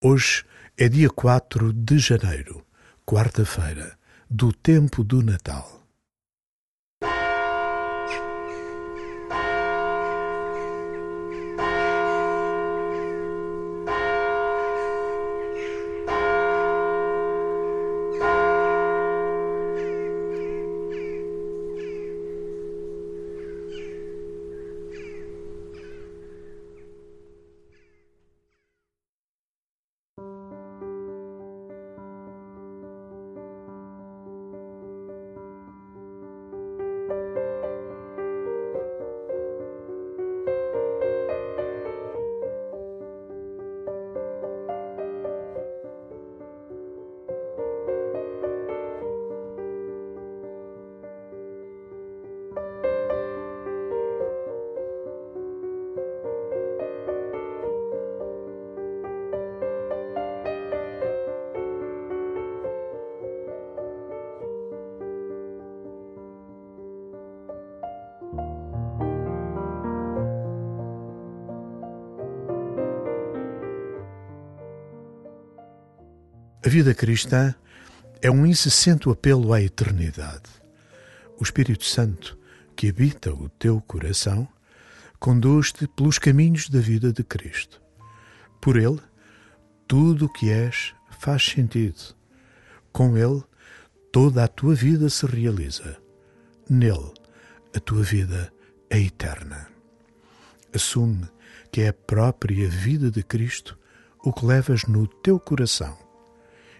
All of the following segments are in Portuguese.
Hoje é dia 4 de janeiro, quarta-feira, do tempo do Natal. A vida cristã é um incessante apelo à eternidade. O Espírito Santo, que habita o teu coração, conduz-te pelos caminhos da vida de Cristo. Por ele, tudo o que és faz sentido. Com ele, toda a tua vida se realiza. Nele, a tua vida é eterna. Assume que é a própria vida de Cristo o que levas no teu coração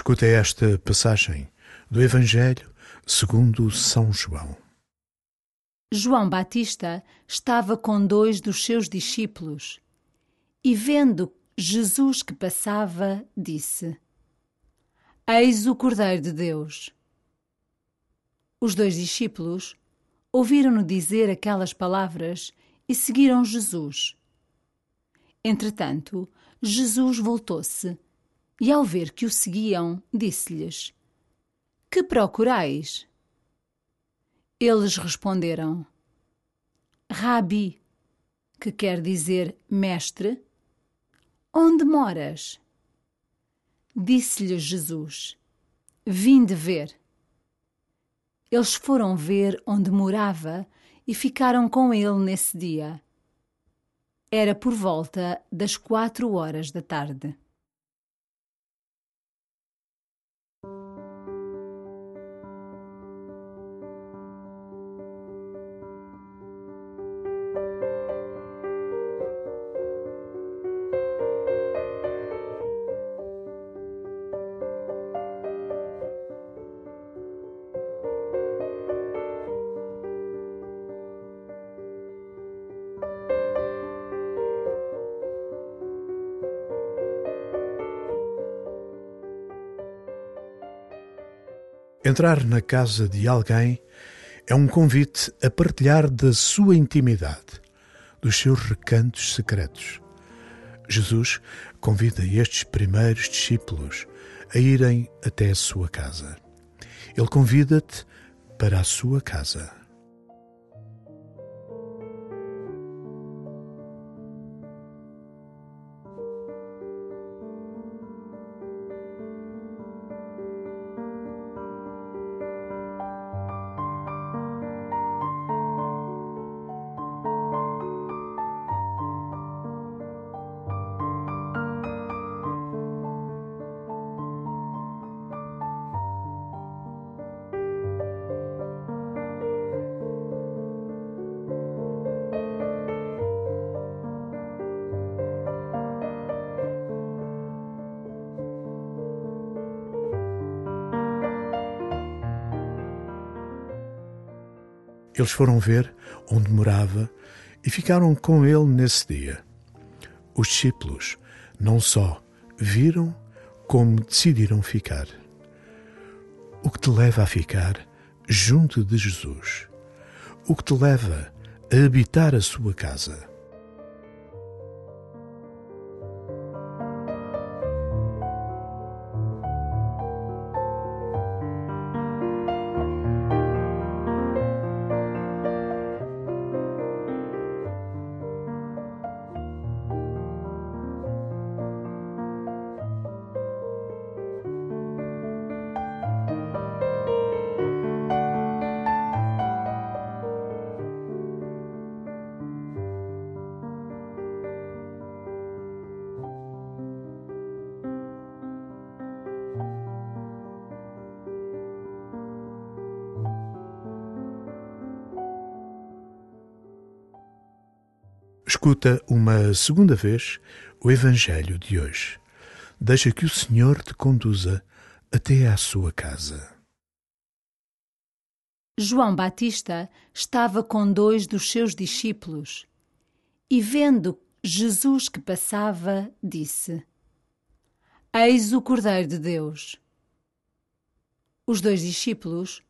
Escuta esta passagem do Evangelho segundo São João. João Batista estava com dois dos seus discípulos e, vendo Jesus que passava, disse: Eis o Cordeiro de Deus. Os dois discípulos ouviram-no dizer aquelas palavras e seguiram Jesus. Entretanto, Jesus voltou-se e, ao ver que o seguiam, disse-lhes: Que procurais? Eles responderam: Rabi, que quer dizer mestre, onde moras? Disse-lhes Jesus: Vinde ver. Eles foram ver onde morava e ficaram com ele nesse dia. Era por volta das quatro horas da tarde. Entrar na casa de alguém é um convite a partilhar da sua intimidade, dos seus recantos secretos. Jesus convida estes primeiros discípulos a irem até a sua casa. Ele convida-te para a sua casa. Eles foram ver onde morava e ficaram com ele nesse dia. Os discípulos não só viram, como decidiram ficar. O que te leva a ficar junto de Jesus? O que te leva a habitar a sua casa? Escuta uma segunda vez o Evangelho de hoje. Deixa que o Senhor te conduza até à sua casa. João Batista estava com dois dos seus discípulos e, vendo Jesus que passava, disse: Eis o Cordeiro de Deus. Os dois discípulos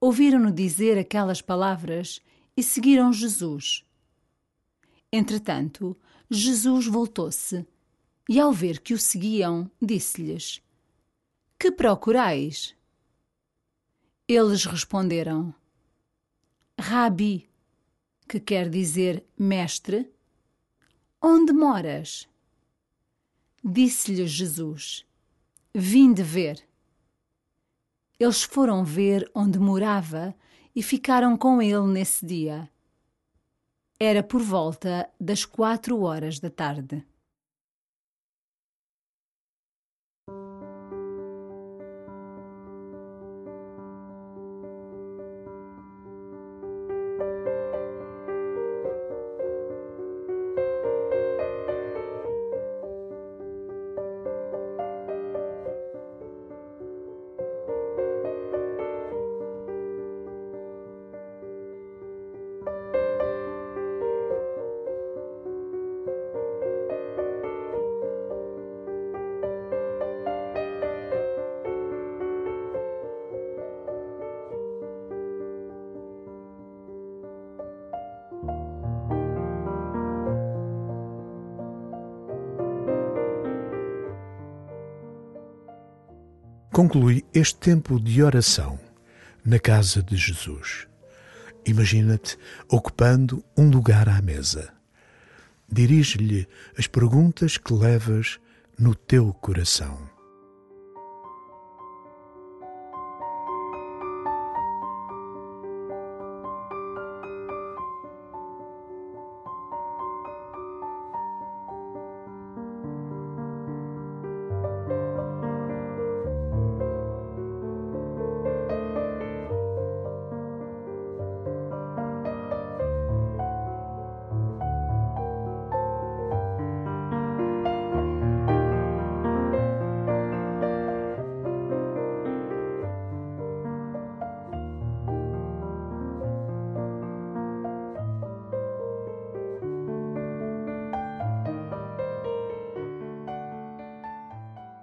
ouviram-no dizer aquelas palavras e seguiram Jesus. Entretanto, Jesus voltou-se e, ao ver que o seguiam, disse-lhes: Que procurais? Eles responderam: Rabi, que quer dizer mestre, onde moras? Disse-lhes Jesus: Vinde ver. Eles foram ver onde morava e ficaram com ele nesse dia. Era por volta das quatro horas da tarde. Conclui este tempo de oração na casa de Jesus. Imagina-te ocupando um lugar à mesa. Dirige-lhe as perguntas que levas no teu coração.